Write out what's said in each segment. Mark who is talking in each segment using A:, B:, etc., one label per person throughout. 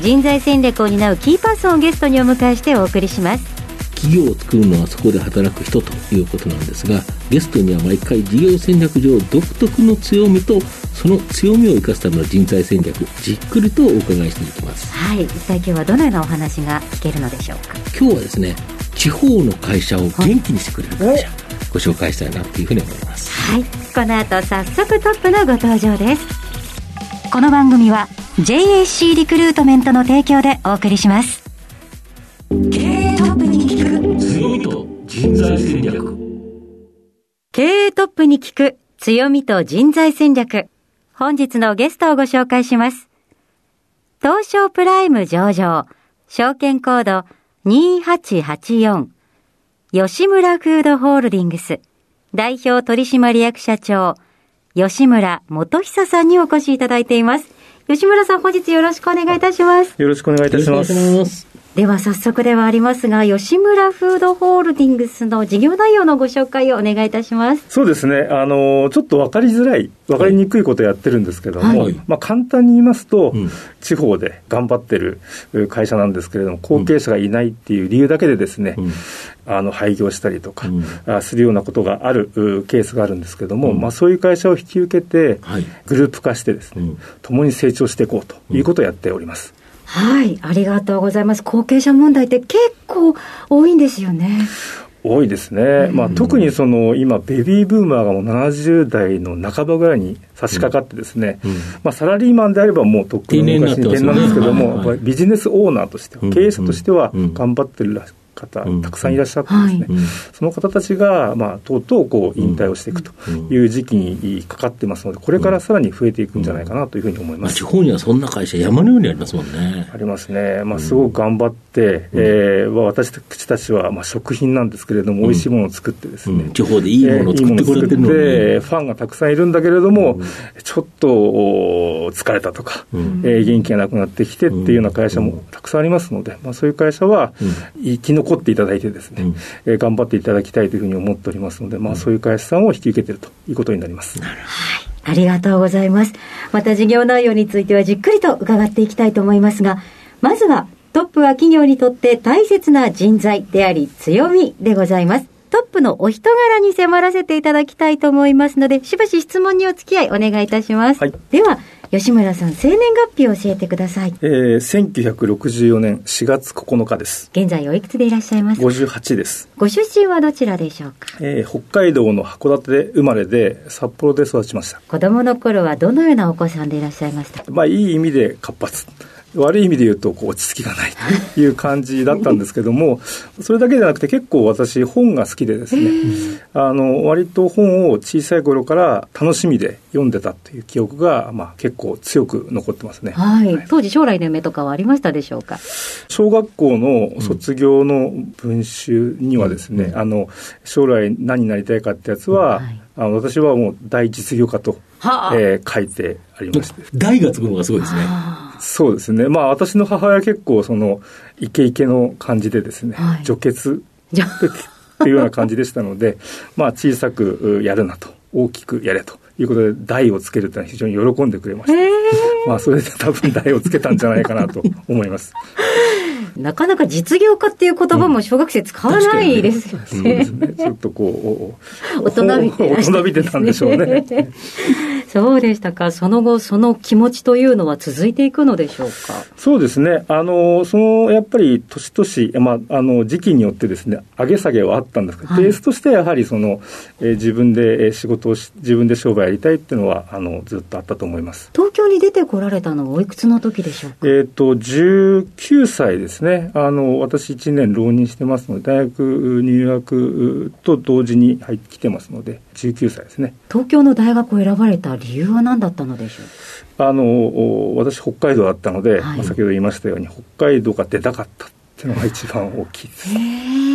A: 人材戦略を担うキーパーソンをゲストにお迎えしてお送りします。
B: 企業を作るのはそこで働く人ということなんですがゲストには毎回事業戦略上独特の強みとその強みを生かすための人材戦略じっくりとお伺いしていきます。
A: はい。一体今日はどのようなお話が聞けるのでしょうか？
B: 今日はですね地方の会社を元気にしてくれる会社、ご紹介したいなというふうに思います。
A: はい。この後早速トップのご登場ですこの番組は JAC リクルートメントの提供でお送りします。経営トップに聞く
B: 強みと人材戦略。
A: 経営トップに聞く強みと人材戦略。本日のゲストをご紹介します。東証プライム上場。証券コード2884吉村フードホールディングス。代表取締役社長吉村元久さんにお越しいただいています。吉村さん、本日よろしくお願いいたします。
C: よろしくお願いいたします。
A: では早速ではありますが、吉村フードホールディングスの事業内容のご紹介をお願いいたします。
C: そうですね。あの、ちょっと分かりづらい、分かりにくいことをやってるんですけども、
B: はい。
C: まあ簡単に言いますと、
B: うん。
C: 地方で頑張ってる会社なんですけれども、後継者がいないっていう理由だけでですね、
B: うん。
C: あの廃業したりとか、
B: うん。
C: あするようなことがあるうケースがあるんですけども、
B: うん。
C: まあそういう会社を引き受けて、
B: はい。
C: グループ化してですね、
B: うん。
C: 共に成長していこうということをやっております。
A: はい、ありがとうございます。後継者問題って結構多いんですよね。
C: 多いですね、まあ、特にその今、ベビーブーマーがもう70代の半ばぐらいに差し掛かってですね、
B: うん。
C: まあ、サラリーマンであればもうとっくの昔に
B: 定な
C: んですけども、
B: はいはい
C: やっぱりビジネスオーナーとして経営者としては
B: うん
C: 頑張ってる方、
B: うん。
C: たくさんいらっしゃってですね、
A: はい
B: うん。
C: その方たちが、まあ、とうとうこう引退をしていくという時期にかかってますので、これからさらに増えていくんじゃないかなというふうに思い
B: まあ、
C: ます。
B: 地方にはそんな会社山のようにありますもんね。
C: ありますね、まあ、すごく頑張って、えーまあ私たちはまあ食品なんですけれども、美味しいものを作ってですね、
B: うん。地方でいいものを作ってくれてるのに、
C: えファンがたくさんいるんだけれども、ちょっとお疲れたとか、
B: うん。
C: えー元気がなくなってきてっていうような会社もたくさんありますので、まあ、そういう会社は生き残っていただいてですね、
B: うん
C: えー頑張っていただきたいというふうに思っておりますので、まあ、そういう会社さんを引き受けているということになります。
A: ありがとうございます。また事業内容についてはじっくりと伺っていきたいと思いますが、まずはトップは企業にとって大切な人材であり強みでございます。トップのお人柄に迫らせていただきたいと思いますので、しばし質問にお付き合いお願いいたします。
C: はい
A: では、吉村さん、生年月日を教えてください。
C: えー、1964年4月9日です。
A: 現在おいくつでいらっしゃいますか
C: ？58です。
A: ご出身はどちらでしょうか？
C: えー北海道の函館で生まれで、札幌で育ちました。
A: 子供の頃はどのようなお子さんでいらっしゃいました？
C: まあ、いい意味で活発。悪い意味で言うと、こう、落ち着きがないという感じだったんですけども、それだけじゃなくて結構私、本が好きでですね、あの、割と本を小さい頃から楽しみで読んでたという記憶が、まあ、結構強く残ってますね。
A: はい。当時将来の夢とかはありましたでしょうか？
C: 小学校の卒業の文集にはですね、あの、将来何になりたいかってやつは、
A: はい。
C: あの私はもう大実業家と、
A: はあ。
C: えー書いてありまして。
B: 大がつくのがすごいですね。
A: あ
C: そうですね。まあ私の母親は結構そのイケイケの感じでですね、
A: はい
C: 除血っていうような感じでしたので、まあ小さくうやるなと、大きくやれということで台をつけるというのは非常に喜んでくれました。まあそれで多分台をつけたんじゃないかなと思います。
A: なかなか実業家っていう言葉も小学生使わないですよ
C: そう
A: ね。
C: ですね。ちょっとこう、お
A: 大人びてらっしゃる
C: 大人びてたんでしょうね。
A: そうでしたか。その後、その気持ちというのは続いていくのでしょうか？
C: そうですね。あの、その、やっぱり、年々、まあ、あの、時期によってですね、上げ下げはあったんですけど、
A: はい
C: ベースとしてはやはり、その、えー自分でえー仕事をし、自分で商売やりたいっていうのは、あの、ずっとあったと思います。
A: 東京に出てこられたのはおいくつの時でしょうか？
C: えっ、と、19歳ですね。あの、私1年浪人してますので、大学入学と同時に入ってきてますので、19歳ですね。
A: 東京の大学を選ばれた理由は何だったのでしょう？
C: あの、お私北海道だったので、
A: はい
C: まあ先ほど言いましたように、北海道が出たかったっていうのが一番大きいです。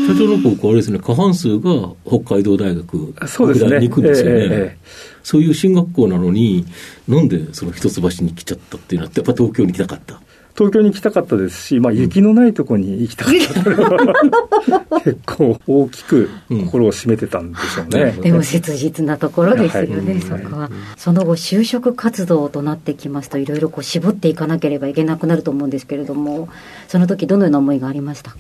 B: 社長の僕あれですね、過半数が北海道大学、
C: そうですね。
B: に行くんですよね。
C: えーえー、
B: そういう進学校なのに、なんでその一橋に来ちゃったっていうのは、やっぱ東京に来たかった？
C: 東京に来たかったですし、まあ、雪のないところに行きたかった。結構大きく心を占めてたんでしょうね。
A: でも切実なところですよね、はい、そこは。その後、就職活動となってきますと、いろいろこう絞っていかなければいけなくなると思うんですけれども、その時どのような思いがありましたか？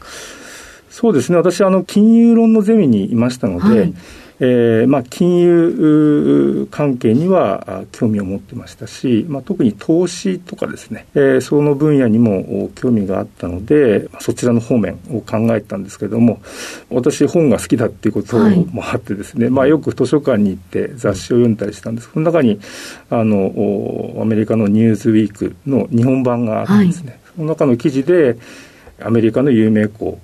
C: そうですね、私、あの金融論のゼミにいましたので、はいえーまあ、金融関係には興味を持ってましたし、まあ、特に投資とかですね、えー、その分野にも興味があったので、そちらの方面を考えたんですけれども、私、本が好きだっていうこともあってですね、はい、まあ、よく図書館に行って雑誌を読んだりしたんです。その中にあのアメリカのニューズウィークの日本版があるんですね。はい、その中の記事でアメリカの有名校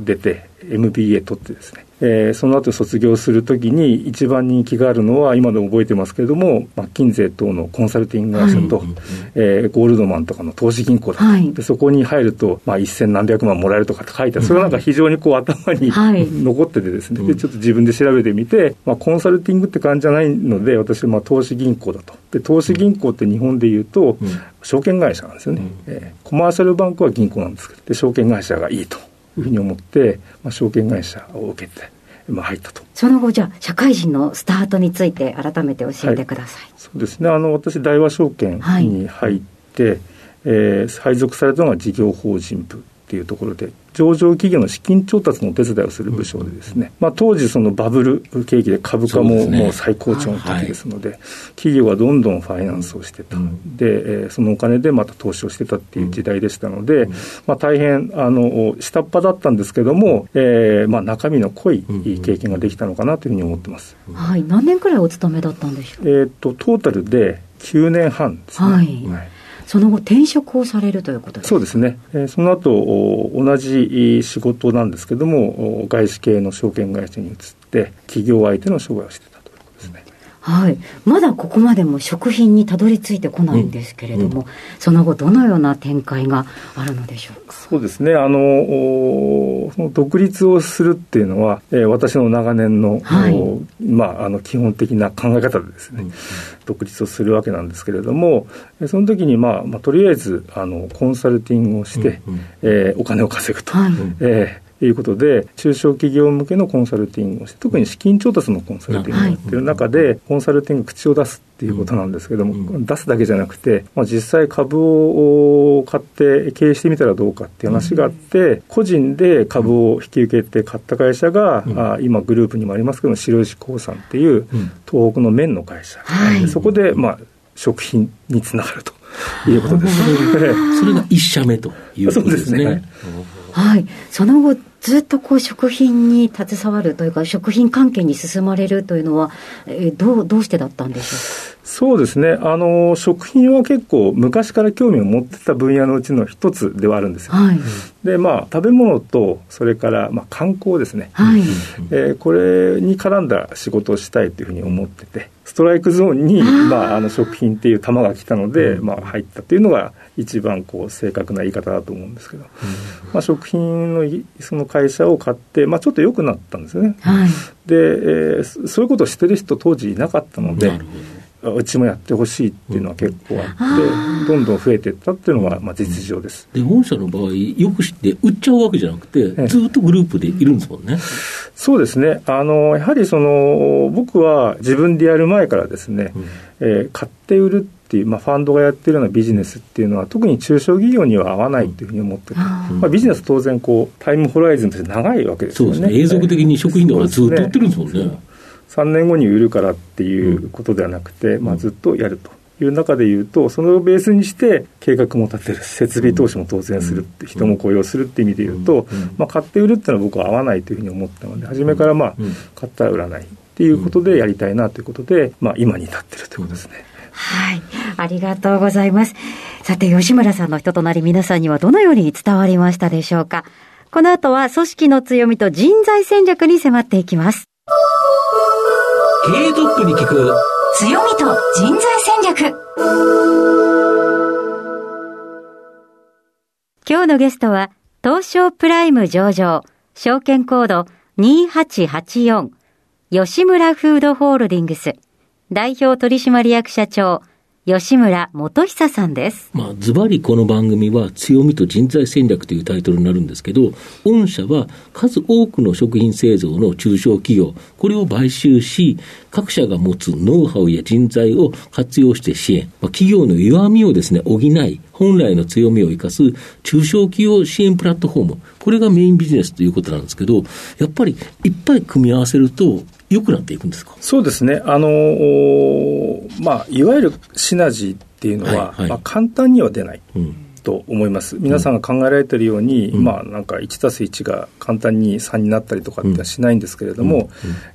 C: 出て MBA 取ってですね、えー、その後卒業するときに一番人気があるのは今でも覚えてますけれどもマッキンゼー等のコンサルティング会社と、はい、えー、ゴールドマンとかの投資銀行だと、はい、でそこに入ると、まあ、一千何百万もらえるとかって書いてある。それはなんか非常にこう頭に、はい、残っててですね。でちょっと自分で調べてみて、まあ、コンサルティングって感じじゃないので私はまあ投資銀行だと。で投資銀行って日本でいうと、うん、証券会社なんですよね、うん、えー、コマーシャルバンクは銀行なんですけどで証券会社がいいと。いうふうに思って、まあ、証券会社を受けて、まあ、入ったと。
A: その後、じゃあ、社会人のスタートについて改めて教えてください。はい、
C: そうですね。あの、私、大和証券に入って、はい、えー、配属されたのが事業法人部っていうところで、上場企業の資金調達のお手伝いをする部署でですね、まあ、当時そのバブル景気で株価ももう最高潮の時ですので、はい、企業がどんどんファイナンスをしてた、うん、で、えー、そのお金でまた投資をしてたっていう時代でしたので、うん、まあ、大変あの下っ端だったんですけども、えーまあ、中身の濃い経験ができたのかなというふうに思ってます、
A: はい、何年くらいお勤めだったんでしょう、
C: えーと、とトータルで9年半ですね。
A: はい、はいその後転職をされるということです
C: そうですね、えー、その後同じ仕事なんですけども外資系の証券会社に移って企業相手の商売をして
A: はい、まだここまでも食品にたどり着いてこないんですけれども、うん。うん、その後どのような展開があるのでしょうか？
C: そうですね。あのその独立をするっていうのは、えー、私の長年の,はい、まあ、あの基本的な考え方でですね、うん。うん、独立をするわけなんですけれどもその時に、まあまあ、とりあえずあのコンサルティングをして、うんうん、えー、お金を稼ぐと。はい。えーということで、中小企業向けのコンサルティングをして、特に資金調達のコンサルティングをやってる中で、コンサルティング口を出すっていうことなんですけども、うん、出すだけじゃなくて、まあ、実際株を買って経営してみたらどうかっていう話があって、うん、個人で株を引き受けて買った会社が、うん、あ今グループにもありますけど、白石興産っていう東北の麺の会社、はい、そこで、まあ、食品につながるということです。
B: それが一社目ということですね。
A: はいはい、その後ずっとこう食品に携わるというか食品関係に進まれるというのは、えー、どうどうしてだったんでしょう？
C: そうですね。あの食品は結構昔から興味を持ってた分野のうちの一つではあるんですよ、はい、でまあ食べ物とそれから、まあ、観光ですね、はい。えー、これに絡んだ仕事をしたいというふうに思っててストライクゾーンにまあ、あの食品っていう球が来たので、まあ、入ったっていうのが一番こう正確な言い方だと思うんですけど、まあ、食品のその会社を買って、まあ、ちょっと良くなったんですよね、はい、で、えー、そういうことをしてる人当時いなかったのでうちもやってほしいっていうのは結構あって、どんどん増えていったっていうのがまあ実情です。
B: で、本社の場合、よく知って売っちゃうわけじゃなくて、ずっとグループでいるんですもんね。
C: そうですね。あの、やはりその、僕は自分でやる前からですね、うん、えー、買って売るっていう、まあ、ファンドがやってるようなビジネスっていうのは、特に中小企業には合わないというふうに思ってて、うん、まあ、ビジネス当然こう、タイムホライズンとして長いわけですよね。
B: そうですね。永続的に食品ではずっと売ってるんですもんね。
C: 3年後に売るからっていうことではなくて、まあ、ずっとやるという中でいうと、そのベースにして計画も立てる、設備投資も当然するって、人も雇用するって意味でいうと、まあ、買って売るっていうのは僕は合わないというふうに思ったので、初めからまあ、買ったら売らないっていうことでやりたいなということで、まあ、今に至ってるということですね。
A: はい。ありがとうございます。さて、吉村さんの人となり皆さんにはどのように伝わりましたでしょうか。この後は組織の強みと人材戦略に迫っていきます。
B: 経営トップに聞く。
A: 強みと人材戦略。今日のゲストは東証プライム上場、証券コード2884、吉村フードホールディングス、代表取締役社長、吉村元久さんです。
B: まあ、ズバリこの番組は強みと人材戦略というタイトルになるんですけど、御社は数多くの食品製造の中小企業、これを買収し、各社が持つノウハウや人材を活用して支援、まあ、企業の弱みをですね、補い、本来の強みを生かす中小企業支援プラットフォーム、これがメインビジネスということなんですけど、やっぱりいっぱい組み合わせると、良くなっていくんですか？
C: そうですね。あのまあ、いわゆるシナジーっていうのは、はいはい、まあ、簡単には出ない。うんと思います。皆さんが考えられているように、うん、まあなんか1たす1が簡単に3になったりとかってはしないんですけれども、うん。うん、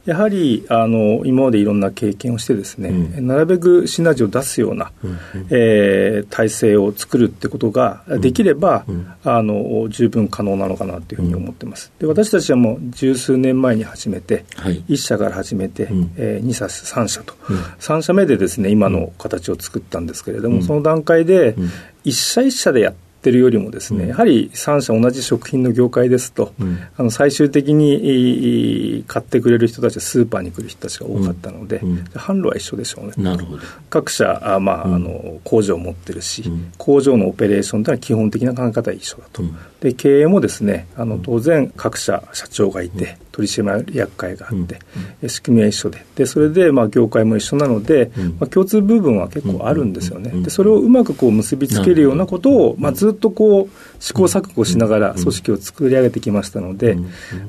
C: やはりあの今までいろんな経験をしてですね、なるべくシナジーを出すような、うん、えー、体制を作るってことができれば、あの十分可能なのかなというふうに思ってます。で私たちはもう十数年前に始めて、はい、1社から始めて、うん、えー、2社3社と、うん、3社目でですね今の形を作ったんですけれども、その段階で、一社一社でやってるよりもですね、やはり3社同じ食品の業界ですと、うん、あの最終的に買ってくれる人たちはスーパーに来る人たちが多かったので、うん、販路は一緒でしょうね。
B: なるほど。
C: 各社あ、まあ、あの工場を持ってるし、工場のオペレーションというのは基本的な考え方は一緒だと。で経営もですねあの当然各社社長がいて、取締役会があって、うん、仕組みは一緒で。でそれでまあ業界も一緒なので、うん、まあ、共通部分は結構あるんですよね、でそれをうまくこう結びつけるようなことを、まあ、ずっとこう試行錯誤しながら組織を作り上げてきましたので、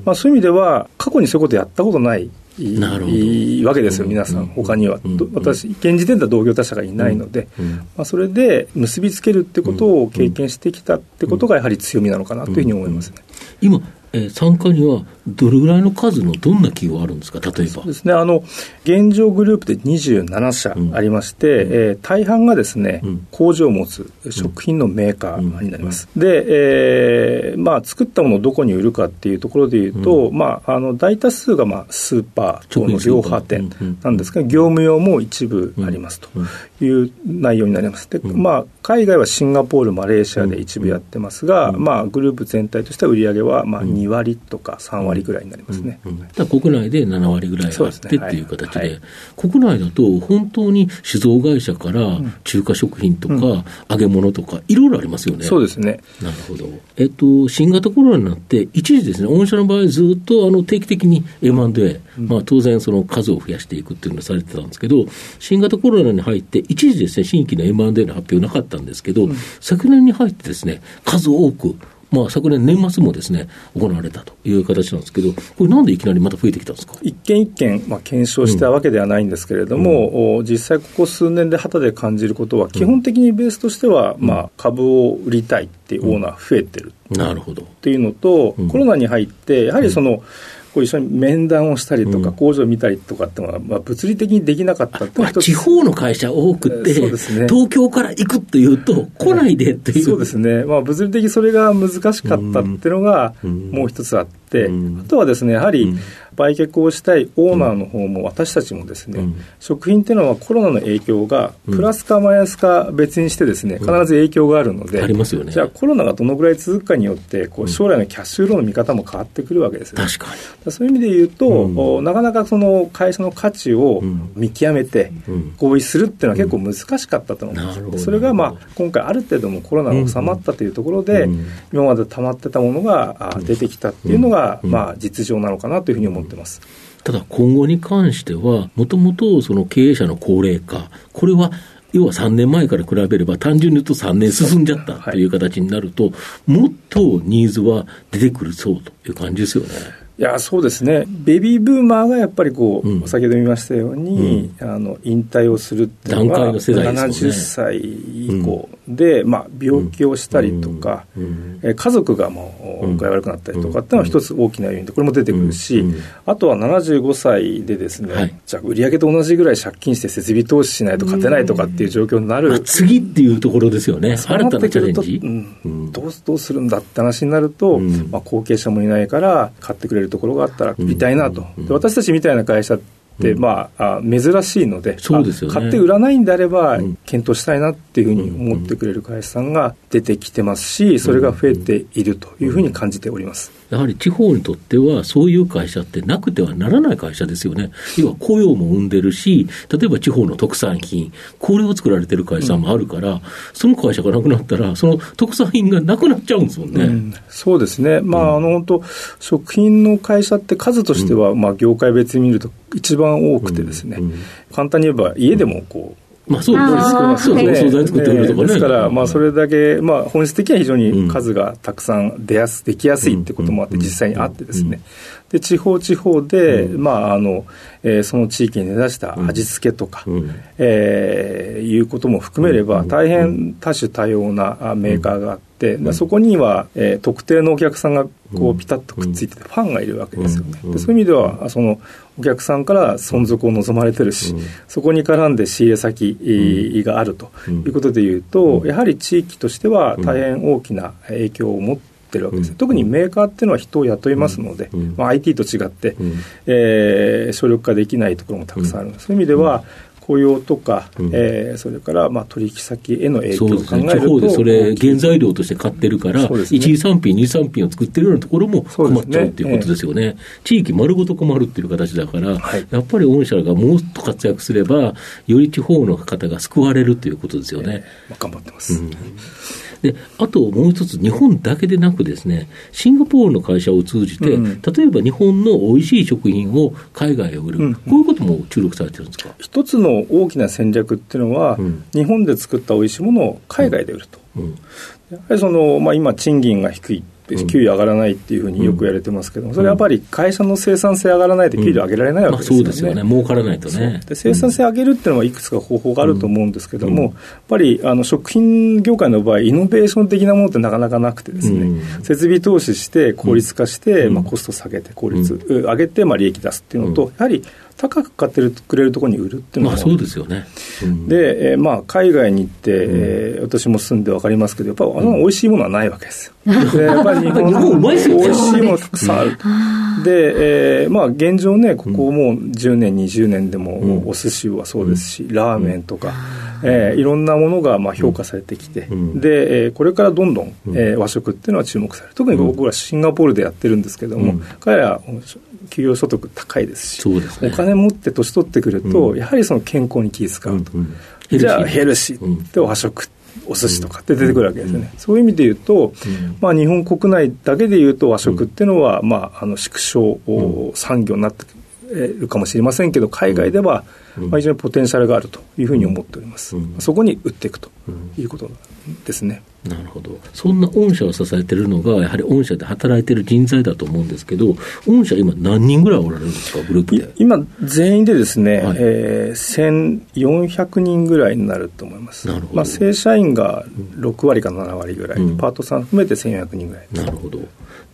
C: まあ、そういう意味では過去にそういうことやったことないなるほど。わけですよ、皆さん、他には、私、現時点では同業他社がいないので、まあ、それで結びつけるってことを経験してきたってことが、やはり強みなのかなというふうに思いますね。
B: 今えー、参加にはどれぐらいの数のどんな企業あるんですか、例えば。
C: そうですね、あの現状グループで27社ありまして、うん、えー、大半がですね、うん、工場を持つ食品のメーカーになります。うん、で、えーまあ、作ったものをどこに売るかっていうところでいうと、まあ、あの大多数が、まあ、スーパー等の量販店なんですが、業務用も一部ありますという内容になります。でまあ、海外はシンガポール、マレーシアで一部やってますが、まあ、グループ全体としては売り上げは、まあ、2割とか3割ぐらいになりますね。うん。
B: うん、国内で7割ぐらいあってっていう形で、はい。はい、国内だと本当に酒造会社から中華食品とか揚げ物とかいろいろありますよね。
C: そうですね。
B: なるほど。えっと、新型コロナになって、一時ですね、御社の場合ずっとあの定期的に M&A、うん、まあ当然その数を増やしていくっていうのをされてたんですけど、新型コロナに入って一時ですね、新規の M&A の発表なかったんですけど、昨年に入ってですね、数多くまあ、昨年、年末もですね行われたという形なんですけど、これ、なんでいきなりまた増えてきたんですか？
C: 一件一件、まあ、検証したわけではないんですけれども、うん、実際、ここ数年で旗で感じることは、基本的にベースとしては、うん、まあ、株を売りたいっていうオーナー増えてる、
B: うん、なるほど。
C: っていうのと、コロナに入って、やはりその、こう一緒に面談をしたりとか、工場を見たりとかっていうのは、まあ、物理的にできなかったって
B: いう地方の会社多くて、そうですね、東京から行くっていうと、来ないでっていう、
C: そうですね、まあ、物理的にそれが難しかったっていうのが、もう一つあって、あとはですね、やはり、売却をしたいオーナーの方も私たちもですね、うん、食品っていうのはコロナの影響がプラスかマイナスか別にしてですね、必ず影響があるので、
B: ありますよね。
C: じゃあコロナがどのぐらい続くかによってこう将来のキャッシュフローの見方も変わってくるわけですね。
B: 確かに。
C: そういう意味で言うと、なかなかその会社の価値を見極めて合意するっていうのは結構難しかったと思うんです、うん、それがまあ今回ある程度もコロナが収まったというところで、今まで溜まってたものが出てきたっていうのが、まあ実情なのかなというふうに思ってます。
B: ただ今後に関しては、もともとその経営者の高齢化、これは要は3年前から比べれば、単純に言うと3年進んじゃったという形になると、もっとニーズは出てくるそうという感じですよね。
C: いやそうですね、ベビーブーマーがやっぱりこう、うん、先ほど見ましたように、うん、あの引退をすす
B: るっていうのは、
C: 70歳以降で、うん、まあ、病気をしたりとか、うん、え家族がもう具合悪くなったりとかっていうのは一つ大きな要因で、これも出てくるし、あとは75歳でですね、はい、じゃあ、売上と同じぐらい借金して設備投資しないと勝てないとかっていう状況になる、まあ、
B: 次っていうところですよね、新たなチャレンジ、
C: どうどうするんだって話になると、まあ、後継者もいないから、買ってくれるところがあったら見たいなと、で私たちみたいな会社、まあ、あ珍しいので、
B: そうですよね。
C: 買って売らないんであれば、検討したいなっていうふうに思ってくれる会社さんが出てきてますし、それが増えているというふうに感じております。
B: やはり地方にとっては、そういう会社ってなくてはならない会社ですよね。要は雇用も生んでるし、例えば地方の特産品、これを作られてる会社もあるから、うん、その会社がなくなったら、その特産品がなくなっちゃうんですもんね。うん、
C: そうですね。まあ、あの、本当食品の会社って数としては、まあ、業界別に見ると一番多くてですね、簡単に言えば家でもこう、
B: まあ、そうですね。そう、惣菜作ってるとかね。
C: ですから、まあ、それだけ、まあ、本質的には非常に数がたくさん出やす、できやすいってこともあって、実際にあってですね。で、地方地方で、まあ、あの、えー、その地域に根ざした味付けとか、うん、えー、いうことも含めれば、大変多種多様なメーカーがあって、うん、そこには、えー、特定のお客さんがこうピタッとくっついてて、ファンがいるわけですよね。でそういう意味では、そのお客さんから存続を望まれてるし、そこに絡んで仕入れ先があるということでいうと、やはり地域としては大変大きな影響を持ってってるわけです、うん、特にメーカーっていうのは人を雇いますので、うん、まあ、IT と違って、うん、えー、省力化できないところもたくさんある、そういう意味では、雇用とか、うん、えー、それからまあ取引先への影響を考えると、ね、地
B: 方でそれ、原材料として買ってるから、1次産品、2産品を作ってるようなところも困っちゃうっていうことですよね、ねえ。ー、地域丸ごと困るっていう形だから、はい、やっぱり御社がもっと活躍すれば、より地方の方が救われるということですよね。
C: えー、頑張ってます、うん。
B: で、あともう一つ、日本だけでなくですね、シンガポールの会社を通じて、うん、例えば日本の美味しい食品を海外へ売る、うん、こういうことも注力されてるんですか？
C: 一つの大きな戦略っていうのは、うん、日本で作った美味しいものを海外で売ると。やはりその、まあ、今、賃金が低い給与上がらないっていうふうによく言われてますけども、それやっぱり会社の生産性上がらないと給料上げられないわけですよね。まあ、そうですよね、
B: 儲からないとね。
C: で生産性上げるっていうのはいくつか方法があると思うんですけども、やっぱりあの食品業界の場合、イノベーション的なものってなかなかなくてですね、設備投資して効率化して、まあ、コスト下げて効率上げて、まあ、利益出すっていうのと、やはり高く買ってくれるところに売るっていうの
B: が、まあ、そうですよね、
C: うん、で、えー、まあ、海外に行って、うん、えー、私も住んで分かりますけどやっぱあの美味しいものはないわけですよ、でやっぱり日本の美味しいものたくさんある。で、えーまあ、現状ねここもう10年20年でもお寿司はそうですし、ラーメンとか、えー、いろんなものがまあ評価されてきて、で、えー、これからどんどん、えー、和食っていうのは注目される。特に僕らシンガポールでやってるんですけども、彼ら給与所得高いですし、
B: ね、
C: お金持って年取ってくると、うん、やはりその健康に気遣うと、うんうん、じゃあヘルシー。で和食お寿司とかって出てくるわけですよね、そういう意味で言うと、まあ、日本国内だけで言うと和食っていうのは、まあ、あの縮小産業になってるかもしれませんけど海外では、まあ、非常にポテンシャルがあるというふうに思っております、そこに売っていくということですね。
B: なるほど。そんな御社を支えてるのが、やはり御社で働いてる人材だと思うんですけど、御社今何人ぐらいおられるんですか、グループで？
C: 今、全員でですね、はい、えー、1400人ぐらいになると思います。なるほど。まあ、正社員が6割か7割ぐらい、うん、パートさん含めて1400人ぐらい。
B: なるほど。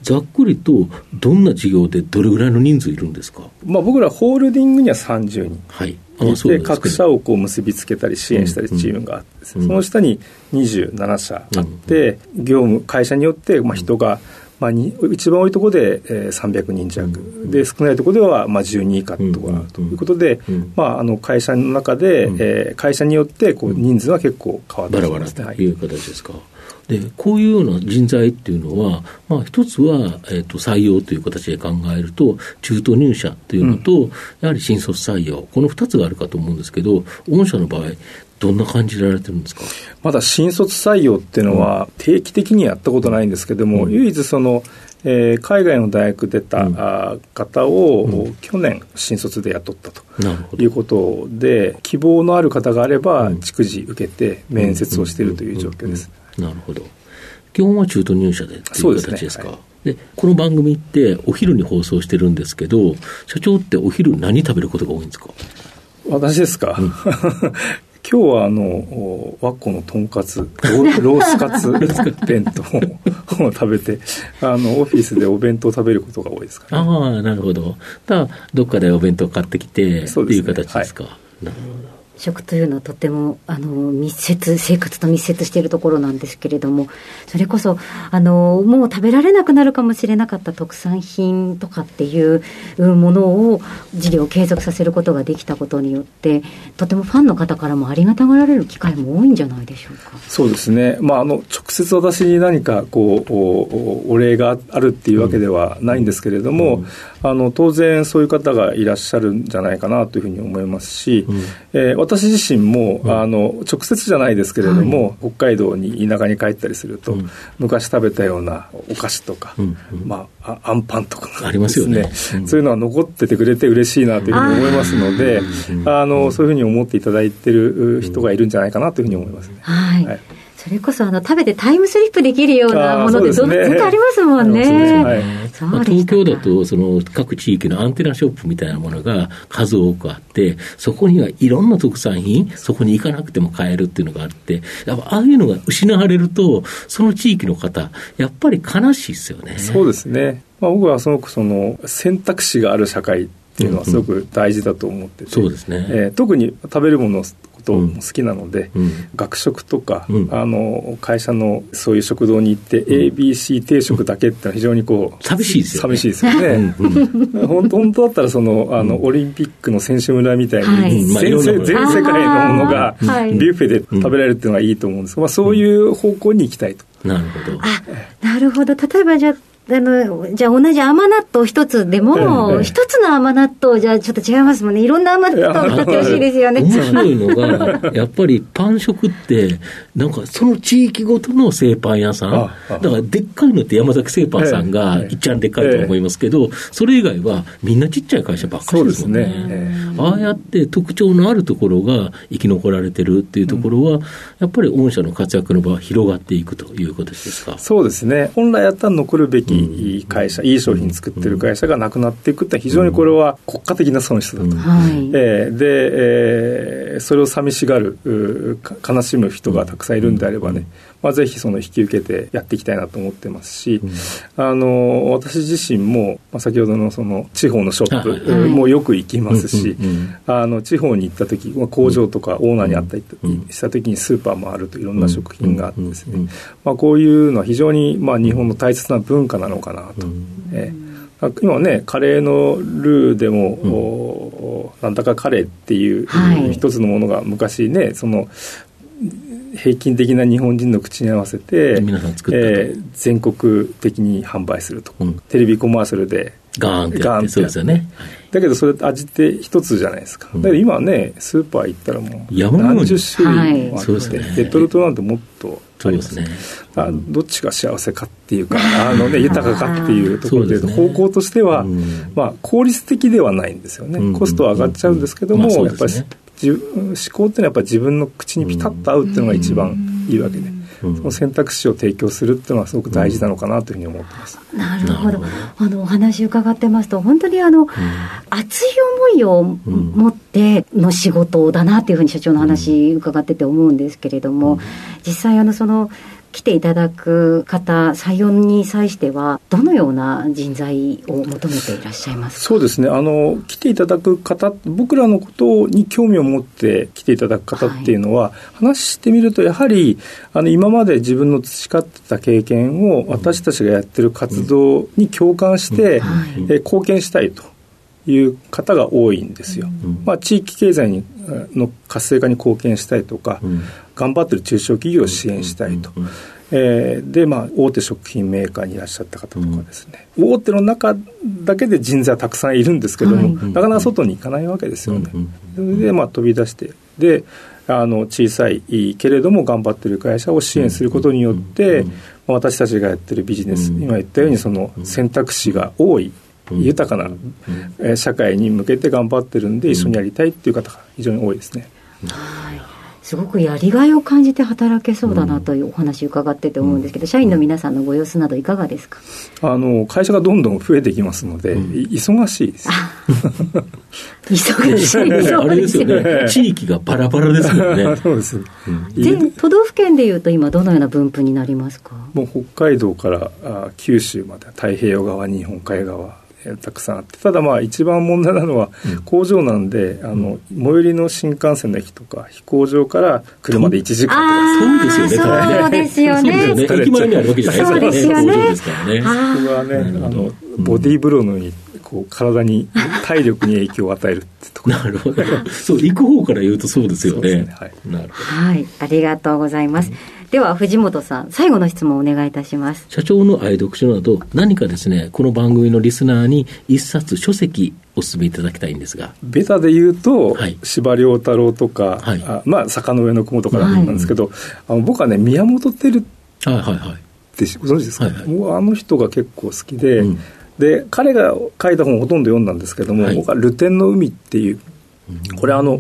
B: ざっくりと、どんな事業でどれぐらいの人数いるんですか、
C: まあ、僕らホールディングには30人。
B: はい。
C: で各社をこう結びつけたり支援したりチームがあって、その下に27社あって、業務会社によってまあ人が、まあ、一番多いところで、えー、300人弱、で少ないところではまあ10人以下とかということで、まあ、あの会社の中で、うえ会社によってこう人数は結構変わって
B: きますね。バラバラという形ですか。でこういうような人材っていうのは、まあ、一つは、えーと、採用という形で考えると、中途入社というのと、うん、やはり新卒採用、この2つがあるかと思うんですけど、御社の場合、どんな感じられてるんですか？
C: まだ新卒採用っていうのは、定期的にやったことないんですけども、うん、唯一その、えー、海外の大学出た、うん、方を、うん、去年、新卒で雇ったということで、希望のある方があれば、逐次受けて面接をしているという状況です。
B: なるほど。基本は中途入社でっていう形ですか？で、ねはい、この番組ってお昼に放送してるんですけど、社長ってお昼何食べることが多いんですか？
C: 私ですか、うん、今日はあの、わっこのとんかつ、ロースカツ 弁当を食べて、あの、オフィスでお弁当を食べることが多いですか
B: ね。ああ、なるほど。だどっかでお弁当買ってきて、っていう形ですか？はい、なるほど。
A: 食というのはとてもあの密接生活と密接しているところなんですけれどもそれこそあのもう食べられなくなるかもしれなかった特産品とかっていうものを事業を継続させることができたことによってとてもファンの方からもありがたがられる機会も多いんじゃないでしょうか。
C: そうですね、まあ、あの直接私に何かこうお礼があるっていうわけではないんですけれども、うん、あの当然そういう方がいらっしゃるんじゃないかなというふうに思いますし、うん、えー私自身も、うん、あの直接じゃないですけれども、はい、北海道に田舎に帰ったりすると、うん、昔食べたようなお菓子とか、うん。うん、まあ、あんパンとか、
B: ね、ありますよね、
C: そういうのは残っててくれて嬉しいなというふうに思いますのであのそういうふうに思っていただいてる人がいるんじゃないかなというふうに思いますね。
A: はい、はいそれこそあの食べてタイムスリップできるようなものでど、ね、ずっとありますもんね。はい
B: まあ、東京だとその各地域のアンテナショップみたいなものが数多くあって、そこにはいろんな特産品、そこに行かなくても買えるっていうのがあって、やっぱああいうのが失われると、その地域の方、やっぱり悲しいですよね。
C: そうですね。まあ、僕はすごくその選択肢がある社会っていうのはすごく大事だと思ってて、
B: そうですね、
C: えー、特に食べるものことも好きなので、うん、学食とか、うん、あの会社のそういう食堂に行って、ABC 定食だけって非常にこう
B: 寂しいですよ
C: ね。寂しいですよね。本当本当だったらそのあのオリンピックの選手村みたいに全,、全世界のものがビュッフェで食べられるっていうのがいいと思うんです。が、まあ、そういう方向に行きたいと。
B: なるほど。
A: あ、なるほど。例えばじゃあ、あの、じゃあ同じ甘納豆一つでも、一、つの甘納豆じゃちょっと違いますもんね。いろんな甘納豆を使ってほしいですよね。
B: 面白いのが、やっぱりパン食って、なんかその地域ごとの製パン屋さん、だからでっかいのって山崎製パンさんがいっちゃんでっかいと思いますけど、それ以外はみんなちっちゃい会社ばっかりですもんね。ね。ああやって特徴のあるところが生き残られてるっていうところは、やっぱり御社の活躍の場は広がっていくということですか？
C: そうですね。本来やったら残るべきいい会社、いい商品作ってる会社がなくなっていくって非常にこれは国家的な損失だと、うん、えー、で、えー、それを寂しがる悲しむ人がたくさんいるんであればね、まあ、ぜひその引き受けてやっていきたいなと思ってますし、うん、あの私自身も、まあ、先ほどのその地方のショップもよく行きますし、あの地方に行った時、まあ、工場とかオーナーに会ったりした時にスーパーもあるといろんな食品があってですね、まあ、こういうのは非常にまあ日本の大切な文化なのかなと。え今ねカレーのルーでも、うん、なんだかカレーっていう、一つのものが昔ねその平均的な日本人の口に合わせて、
B: 皆さん作ったえ
C: ー、全国的に販売すると、うん、テレビコマーシャルで。
B: ガーンってガーンって。そうですよね、
C: だけどそれ味って一つじゃないですか、うん、だけど今ねスーパー行ったらもう何十種類もあって、はい。ね、レトルトなんてもっと
B: ありますね。
C: あどっちが幸せかっていうかあの、ね、豊かかっていうところでね、方向としては、うん、まあ、効率的ではないんですよね、コストは上がっちゃうんですけども、やっぱり思考っていうのはやっぱ自分の口にピタッと合うっていうのが一番いいわけで。その選択肢を提供するっていうのはすごく大事なのかなというふうに思ってます。
A: なるほど。あのお話伺ってますと本当にあの、うん、熱い思いを持っての仕事だなっていうふうに社長の話伺ってて思うんですけれども、実際あのその来ていただく方、採用に際しては、どのような人材を求めていらっしゃいます
C: そうですね。あの、来ていただく方、僕らのことに興味を持って来ていただく方っていうのは、はい、話してみると、やはりあの今まで自分の培ってた経験を、私たちがやってる活動に共感して、うん。え貢献したいと。いう方が多いんですよ。うん、まあ、地域経済にの活性化に貢献したいとか、うん、頑張ってる中小企業を支援したいと。うん、えー、で、まあ、大手食品メーカーにいらっしゃった方とかですね、うん、大手の中だけで人材はたくさんいるんですけども、はい、なかなか外に行かないわけですよね。それで、まあ、飛び出して、で、あの小さいけれども頑張ってる会社を支援することによって、私たちがやってるビジネス、今言ったようにその選択肢が多い豊かな、え社会に向けて頑張ってるんで一緒にやりたいっていう方が非常に多いですね。
A: はい。すごくやりがいを感じて働けそうだなというお話伺ってて思うんですけど、社員の皆さんのご様子などいかがですか？
C: あの会社がどんどん増えてきますので、うん、忙しいです。
A: 忙しい。
B: ですあれですよね。地域がバラバラですもんね。そうです、
A: 全都道府県でいうと今どのような分布になりますか？
C: もう北海道からあ九州まで太平洋側日本海側たくさんあって。ただまあ一番問題なのは工場なんで、あの最寄りの新幹線の駅とか飛行場から車で1時間
A: とか。そうですよねそうですよね。
B: 駅前にあるわけじゃないですからね。
A: そうですよね。
C: 僕はねあのボディーブローのようにこう体に体力に影響を与えるってとこ
B: なるほど。そう行く方から言うとそうですよね、ね、
A: はい、なるほど。はい。ありがとうございます、うんでは藤本さん最後の質問をお願いいたします。
B: 社長の愛読書など何かですねこの番組のリスナーに一冊書籍お勧めいただきたいんですが。
C: ベタで言うと、はい、司馬遼太郎とか、はい、あまあ坂の上の雲とかなんですけど、はい、あの僕はね宮本照はいはいはい。ってご存知ですか、はいはい、もうあの人が結構好きで、うん、で彼が書いた本ほとんど読んだんですけども、はい、僕は「ルテンの海」っていうこれあの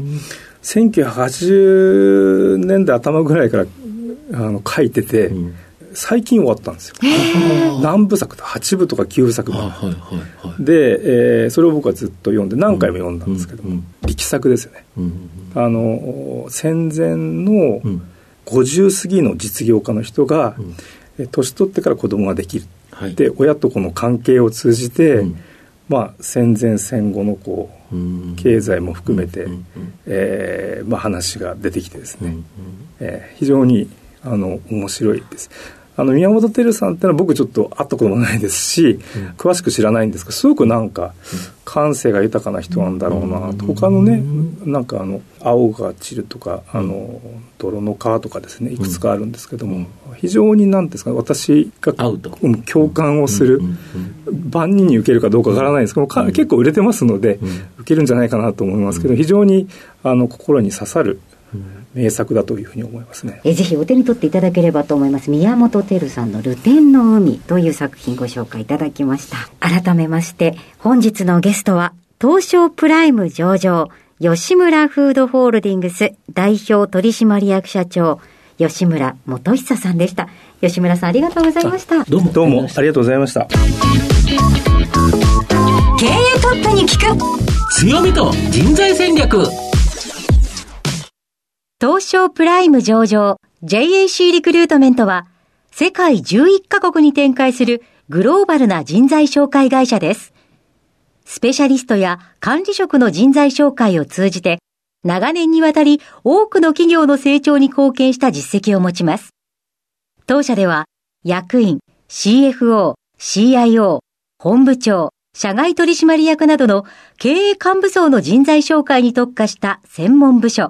C: 1980年代頭ぐらいからあの書いてて、うん、最近終わったんですよ。何部作と8部とか9部作まで。はいはいはい、で、えー、それを僕はずっと読んで何回も読んだんですけども、うん、力作ですよね。うん、あの戦前の50過ぎの実業家の人が、うん、年取ってから子供ができる。はい、で親とこの関係を通じて、まあ、戦前戦後のこう経済も含めて、えーまあ、話が出てきてですね、えー、非常にあの面白いです。あの宮本照さんってのは僕ちょっと会ったこともないですし、うん、詳しく知らないんですがすごくなんか感性が豊かな人なんだろうなと、他のねなんかあの「青が散る」とか「あの泥の川」とかですねいくつかあるんですけども、非常に何ですか私が共感をする万人に受けるかどうかわからないんですけど結構売れてますので受けるんじゃないかなと思いますけど非常にあの心に刺さる名作だというふうに思いますね。
A: えぜひお手に取っていただければと思います。宮本照さんのルテンの海という作品ご紹介いただきました。改めまして、本日のゲストは、東証プライム上場、吉村フードホールディングス代表取締役社長、吉村元久さんでした。吉村さんありがとうございました。
C: どうも、どうもありがとうございました。
A: 経営トップに聞く
B: 強みと人材戦略
A: 東証プライム上場 JAC リクルートメントは世界11カ国に展開するグローバルな人材紹介会社です。スペシャリストや管理職の人材紹介を通じて長年にわたり多くの企業の成長に貢献した実績を持ちます。当社では役員、CFO、CIO、本部長、社外取締役などの経営幹部層の人材紹介に特化した専門部署、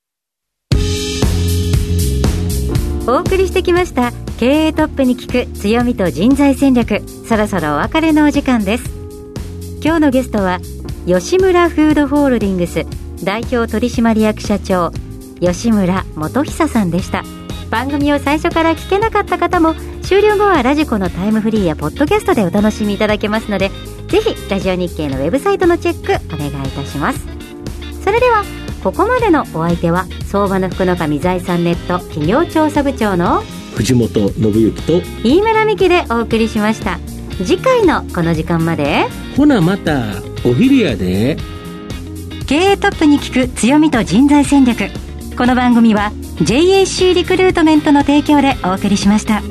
A: お送りしてきました。経営トップに聞く強みと人材戦略。そろそろお別れのお時間です。今日のゲストは吉村フードホールディングス代表取締役社長吉村元久さんでした。番組を最初から聞けなかった方も終了後はラジコのタイムフリーやポッドキャストでお楽しみいただけますのでぜひラジオ日経のウェブサイトのチェックお願いいたします。それではここまでのお相手は相場の福の神財産ネット企業調査部長の
B: 藤本信之と
A: 飯村美希でお送りしました。次回のこの時間まで
B: ほなまたお昼やで。
A: 経営トップに聞く強みと人材戦略。この番組は JAC リクルートメントの提供でお送りしました。